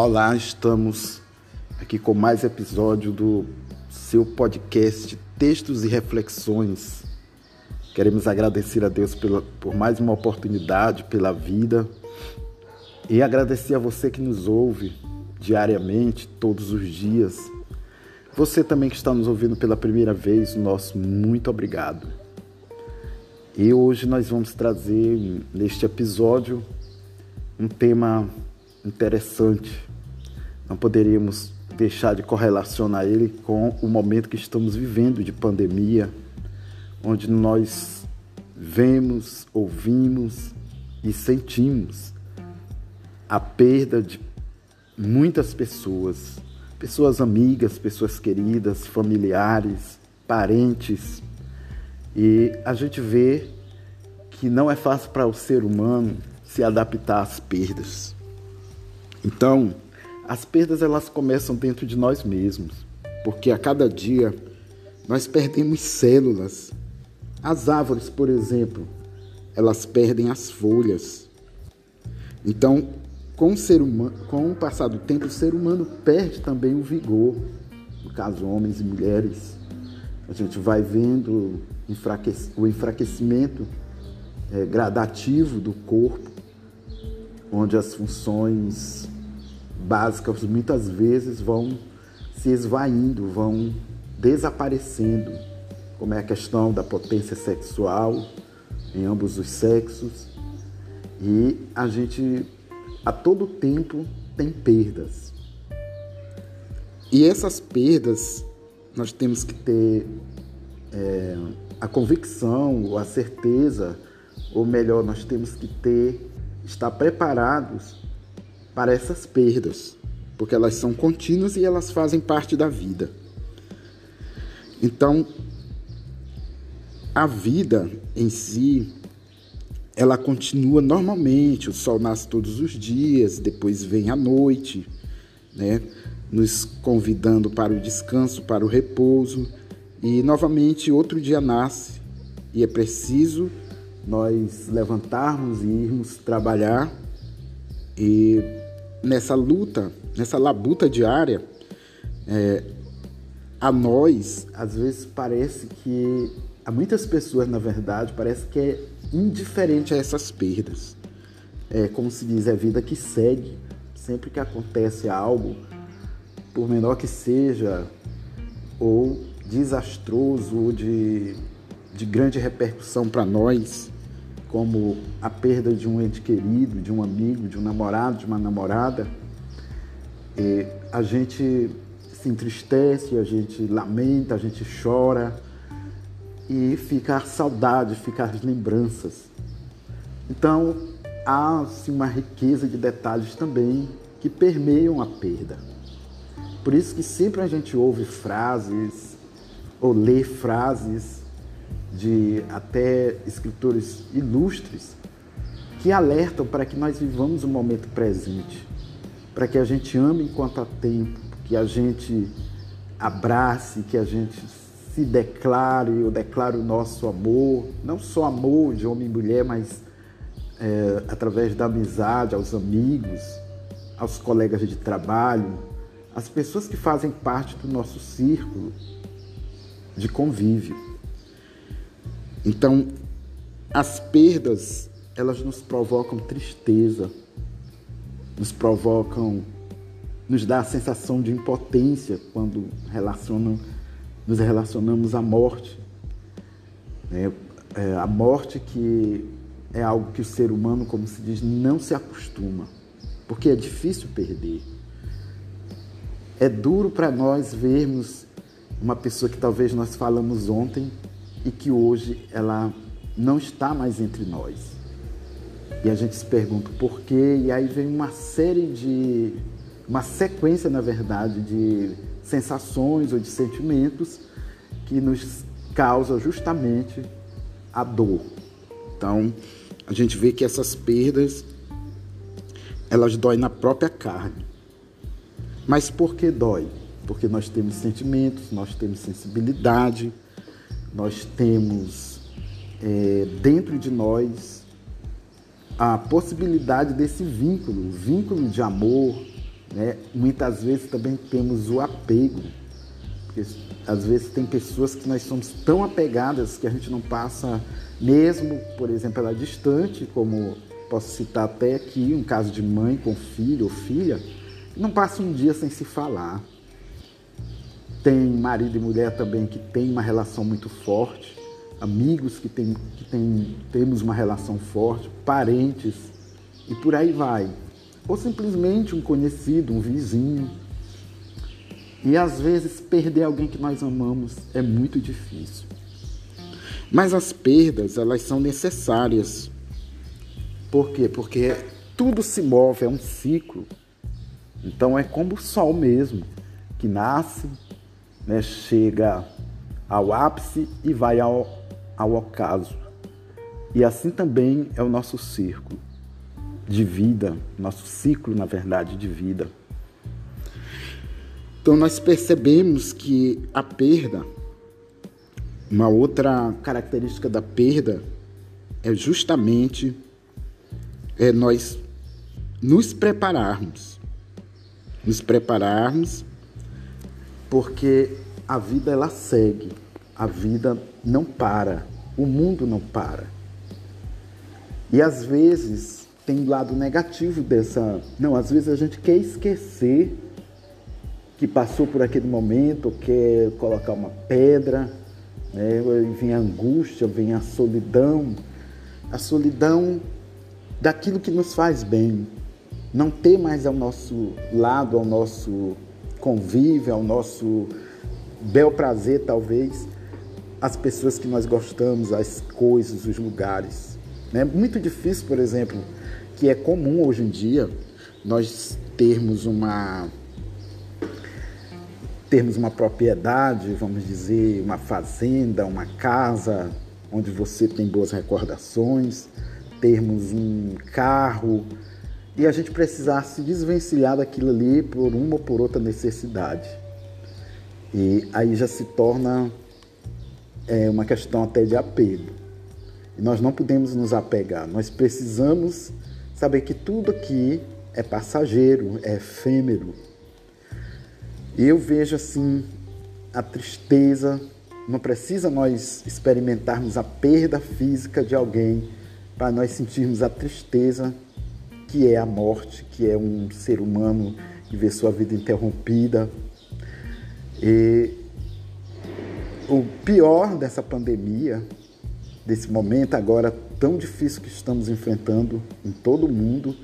Olá, estamos aqui com mais episódio do seu podcast Textos e Reflexões. Queremos agradecer a Deus pela, por mais uma oportunidade, pela vida e agradecer a você que nos ouve diariamente, todos os dias. Você também que está nos ouvindo pela primeira vez, nosso muito obrigado. E hoje nós vamos trazer neste episódio um tema interessante. Não poderíamos deixar de correlacionar ele com o momento que estamos vivendo de pandemia, onde nós vemos, ouvimos e sentimos a perda de muitas pessoas, pessoas amigas, pessoas queridas, familiares, parentes. E a gente vê que não é fácil para o ser humano se adaptar às perdas. Então, as perdas elas começam dentro de nós mesmos, porque a cada dia nós perdemos células. As árvores, por exemplo, elas perdem as folhas. Então, com o, ser humano, com o passar do tempo, o ser humano perde também o vigor. No caso, homens e mulheres, a gente vai vendo o enfraquecimento é, gradativo do corpo, onde as funções básicas muitas vezes vão se esvaindo, vão desaparecendo, como é a questão da potência sexual em ambos os sexos. E a gente a todo tempo tem perdas. E essas perdas nós temos que ter é, a convicção ou a certeza, ou melhor, nós temos que ter, estar preparados para essas perdas, porque elas são contínuas e elas fazem parte da vida. Então, a vida em si, ela continua normalmente, o sol nasce todos os dias, depois vem a noite, né? nos convidando para o descanso, para o repouso, e novamente outro dia nasce, e é preciso nós levantarmos e irmos trabalhar e nessa luta, nessa labuta diária, é, a nós, às vezes parece que, a muitas pessoas, na verdade, parece que é indiferente a essas perdas. É como se diz, é vida que segue. Sempre que acontece algo, por menor que seja, ou desastroso, ou de, de grande repercussão para nós, como a perda de um ente querido, de um amigo, de um namorado, de uma namorada, a gente se entristece, a gente lamenta, a gente chora e fica a saudade, fica as lembranças. Então, há assim, uma riqueza de detalhes também que permeiam a perda. Por isso que sempre a gente ouve frases ou lê frases de até escritores ilustres que alertam para que nós vivamos o momento presente, para que a gente ame enquanto há tempo, que a gente abrace, que a gente se declare ou declare o nosso amor, não só amor de homem e mulher, mas é, através da amizade aos amigos, aos colegas de trabalho, às pessoas que fazem parte do nosso círculo de convívio. Então, as perdas, elas nos provocam tristeza, nos provocam, nos dá a sensação de impotência quando relacionam, nos relacionamos à morte. É, é, a morte que é algo que o ser humano, como se diz, não se acostuma, porque é difícil perder. É duro para nós vermos uma pessoa que talvez nós falamos ontem e que hoje ela não está mais entre nós. E a gente se pergunta por quê, e aí vem uma série de. uma sequência, na verdade, de sensações ou de sentimentos que nos causa justamente a dor. Então, a gente vê que essas perdas elas doem na própria carne. Mas por que dói? Porque nós temos sentimentos, nós temos sensibilidade, nós temos é, dentro de nós a possibilidade desse vínculo, vínculo de amor, Né? Muitas vezes também temos o apego. Porque às vezes tem pessoas que nós somos tão apegadas que a gente não passa, mesmo, por exemplo, ela distante, como posso citar até aqui um caso de mãe com filho ou filha, não passa um dia sem se falar. Tem marido e mulher também que tem uma relação muito forte, amigos que, tem, que tem, temos uma relação forte, parentes e por aí vai. Ou simplesmente um conhecido, um vizinho. E às vezes perder alguém que nós amamos é muito difícil. Mas as perdas, elas são necessárias. Por quê? Porque tudo se move, é um ciclo. Então é como o sol mesmo, que nasce, né, chega ao ápice e vai ao, ao ocaso. E assim também é o nosso círculo de vida, nosso ciclo, na verdade, de vida. Então nós percebemos que a perda, uma outra característica da perda é justamente é nós nos prepararmos, nos prepararmos porque a vida ela segue, a vida não para, o mundo não para. E às vezes tem lado negativo dessa. Não, às vezes a gente quer esquecer que passou por aquele momento, quer colocar uma pedra, né? vem a angústia, vem a solidão, a solidão daquilo que nos faz bem, não ter mais ao nosso lado, ao nosso convívio, ao nosso bel prazer, talvez, as pessoas que nós gostamos, as coisas, os lugares. É muito difícil, por exemplo, que é comum hoje em dia nós termos uma termos uma propriedade, vamos dizer, uma fazenda, uma casa onde você tem boas recordações, termos um carro e a gente precisar se desvencilhar daquilo ali por uma ou por outra necessidade. E aí já se torna é, uma questão até de apego. E nós não podemos nos apegar, nós precisamos saber que tudo aqui é passageiro, é efêmero. E eu vejo assim a tristeza, não precisa nós experimentarmos a perda física de alguém para nós sentirmos a tristeza que é a morte, que é um ser humano que vê sua vida interrompida. E o pior dessa pandemia, desse momento agora tão difícil que estamos enfrentando em todo o mundo,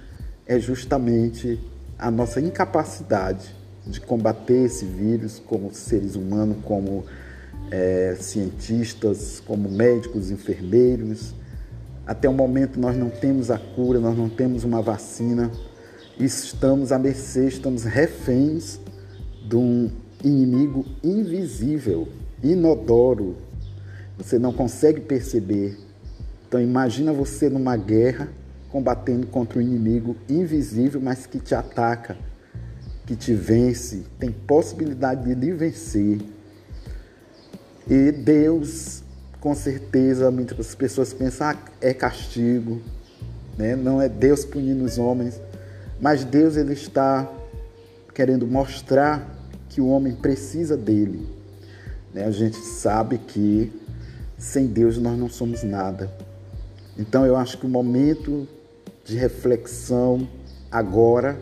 é justamente a nossa incapacidade de combater esse vírus como seres humanos, como é, cientistas, como médicos, enfermeiros. Até o momento nós não temos a cura, nós não temos uma vacina. Estamos à mercê, estamos reféns de um inimigo invisível, inodoro. Você não consegue perceber. Então imagina você numa guerra combatendo contra um inimigo invisível, mas que te ataca, que te vence, tem possibilidade de lhe vencer. E Deus, com certeza, muitas pessoas pensam, ah, é castigo, né? não é Deus punindo os homens, mas Deus ele está querendo mostrar que o homem precisa dele. Né? A gente sabe que sem Deus nós não somos nada. Então eu acho que o momento de reflexão agora,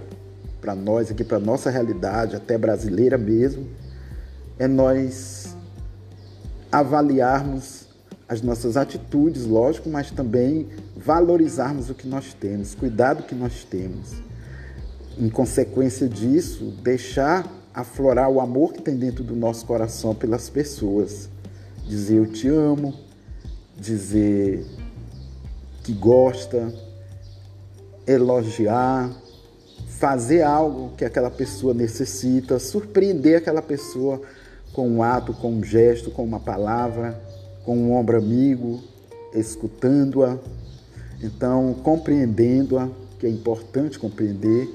para nós aqui, para nossa realidade, até brasileira mesmo, é nós avaliarmos as nossas atitudes, lógico, mas também valorizarmos o que nós temos, cuidar do que nós temos. Em consequência disso, deixar aflorar o amor que tem dentro do nosso coração pelas pessoas. Dizer eu te amo, dizer que gosta, elogiar, fazer algo que aquela pessoa necessita, surpreender aquela pessoa com um ato, com um gesto, com uma palavra, com um ombro amigo, escutando-a, então compreendendo-a, que é importante compreender.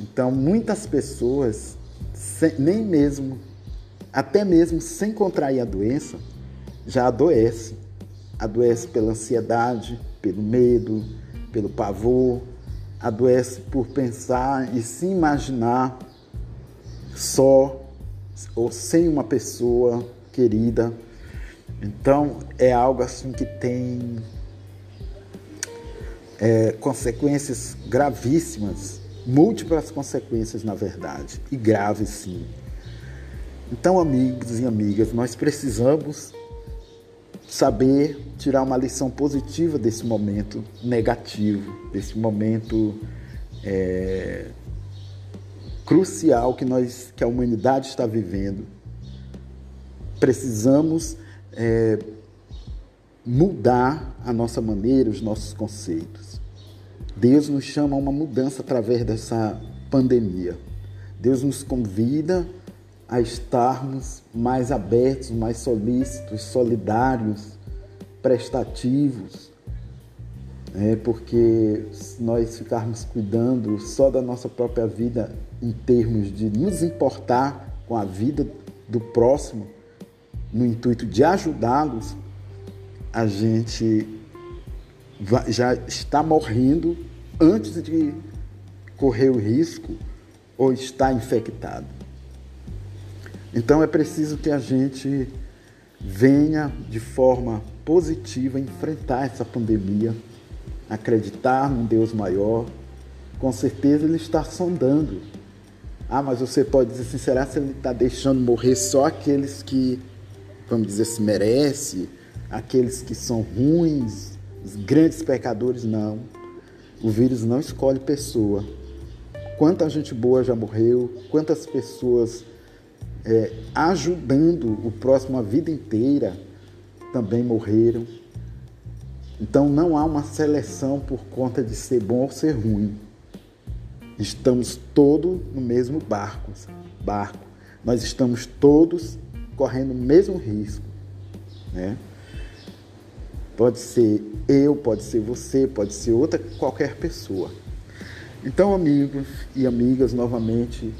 Então, muitas pessoas sem, nem mesmo, até mesmo sem contrair a doença, já adoece. Adoece pela ansiedade, pelo medo, pelo pavor. adoece por pensar e se imaginar só ou sem uma pessoa querida. Então é algo assim que tem é, consequências gravíssimas, múltiplas consequências na verdade, e graves sim. Então, amigos e amigas, nós precisamos saber tirar uma lição positiva desse momento negativo, desse momento é, crucial que nós, que a humanidade está vivendo. Precisamos é, mudar a nossa maneira, os nossos conceitos. Deus nos chama a uma mudança através dessa pandemia. Deus nos convida a estarmos mais abertos, mais solícitos, solidários, prestativos, é, porque se nós ficarmos cuidando só da nossa própria vida em termos de nos importar com a vida do próximo, no intuito de ajudá-los, a gente já está morrendo antes de correr o risco ou estar infectado. Então é preciso que a gente venha de forma positiva enfrentar essa pandemia, acreditar num Deus maior. Com certeza ele está sondando. Ah, mas você pode dizer assim, será que ele está deixando morrer só aqueles que, vamos dizer se merece, aqueles que são ruins, os grandes pecadores? Não. O vírus não escolhe pessoa. Quanta gente boa já morreu, quantas pessoas é, ajudando o próximo a vida inteira, também morreram. Então não há uma seleção por conta de ser bom ou ser ruim. Estamos todos no mesmo barco, barco. Nós estamos todos correndo o mesmo risco, né? Pode ser eu, pode ser você, pode ser outra qualquer pessoa. Então, amigos e amigas, novamente,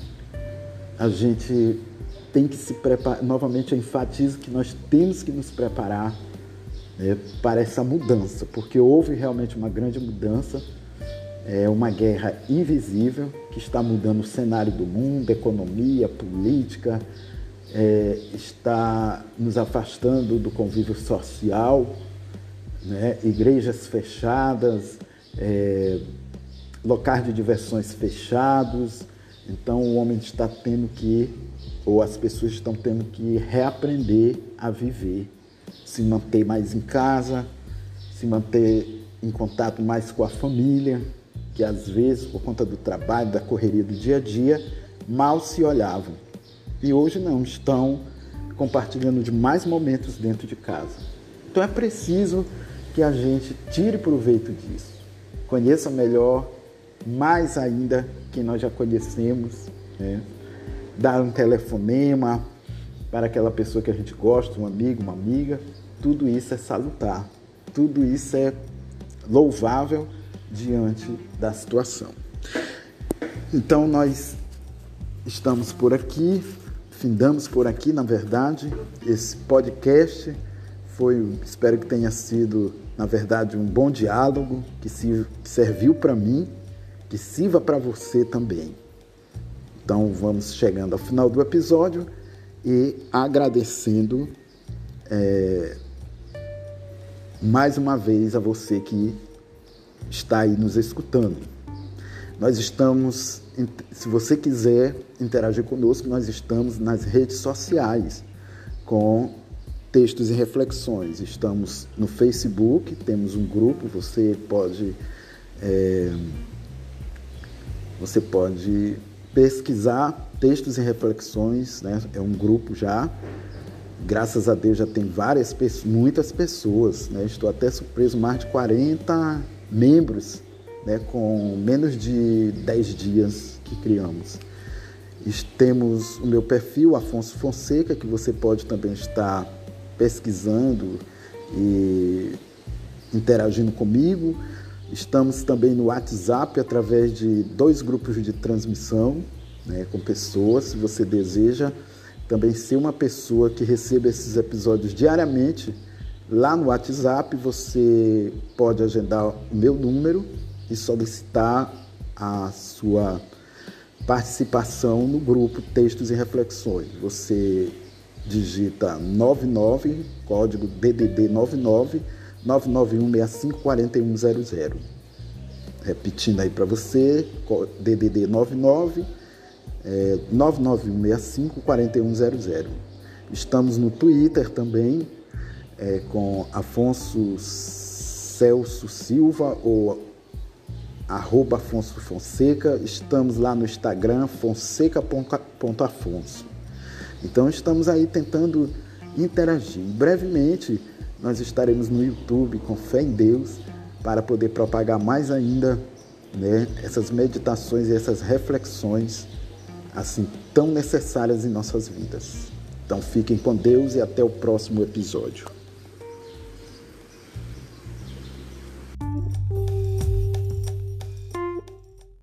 a gente tem que se preparar. Novamente, eu enfatizo que nós temos que nos preparar né, para essa mudança, porque houve realmente uma grande mudança. É uma guerra invisível que está mudando o cenário do mundo, economia, política, é, está nos afastando do convívio social, né? igrejas fechadas, é, locais de diversões fechados. Então o homem está tendo que ou as pessoas estão tendo que reaprender a viver, se manter mais em casa, se manter em contato mais com a família, que às vezes, por conta do trabalho, da correria do dia a dia, mal se olhavam. E hoje não, estão compartilhando de mais momentos dentro de casa. Então é preciso que a gente tire proveito disso. Conheça melhor, mais ainda, quem nós já conhecemos, né? dar um telefonema para aquela pessoa que a gente gosta, um amigo, uma amiga, tudo isso é salutar, tudo isso é louvável diante da situação. Então nós estamos por aqui, findamos por aqui, na verdade, esse podcast foi, espero que tenha sido, na verdade, um bom diálogo que, se, que serviu para mim, que sirva para você também. Então vamos chegando ao final do episódio e agradecendo é, mais uma vez a você que está aí nos escutando. Nós estamos, se você quiser interagir conosco, nós estamos nas redes sociais com textos e reflexões. Estamos no Facebook, temos um grupo, você pode é, você pode pesquisar textos e reflexões, né? é um grupo já. Graças a Deus já tem várias muitas pessoas, né? estou até surpreso, mais de 40 membros, né? com menos de 10 dias que criamos. Temos o meu perfil, Afonso Fonseca, que você pode também estar pesquisando e interagindo comigo. Estamos também no WhatsApp através de dois grupos de transmissão né, com pessoas. Se você deseja também ser uma pessoa que receba esses episódios diariamente, lá no WhatsApp você pode agendar o meu número e solicitar a sua participação no grupo Textos e Reflexões. Você digita 99, código DDD 99 991654100. Repetindo aí para você, DDD 99 é, 991654100. Estamos no Twitter também, é, com Afonso Celso Silva ou arroba Afonso Fonseca. Estamos lá no Instagram, fonseca.afonso. Então estamos aí tentando interagir. Brevemente nós estaremos no YouTube com fé em Deus para poder propagar mais ainda né, essas meditações e essas reflexões assim tão necessárias em nossas vidas. Então fiquem com Deus e até o próximo episódio.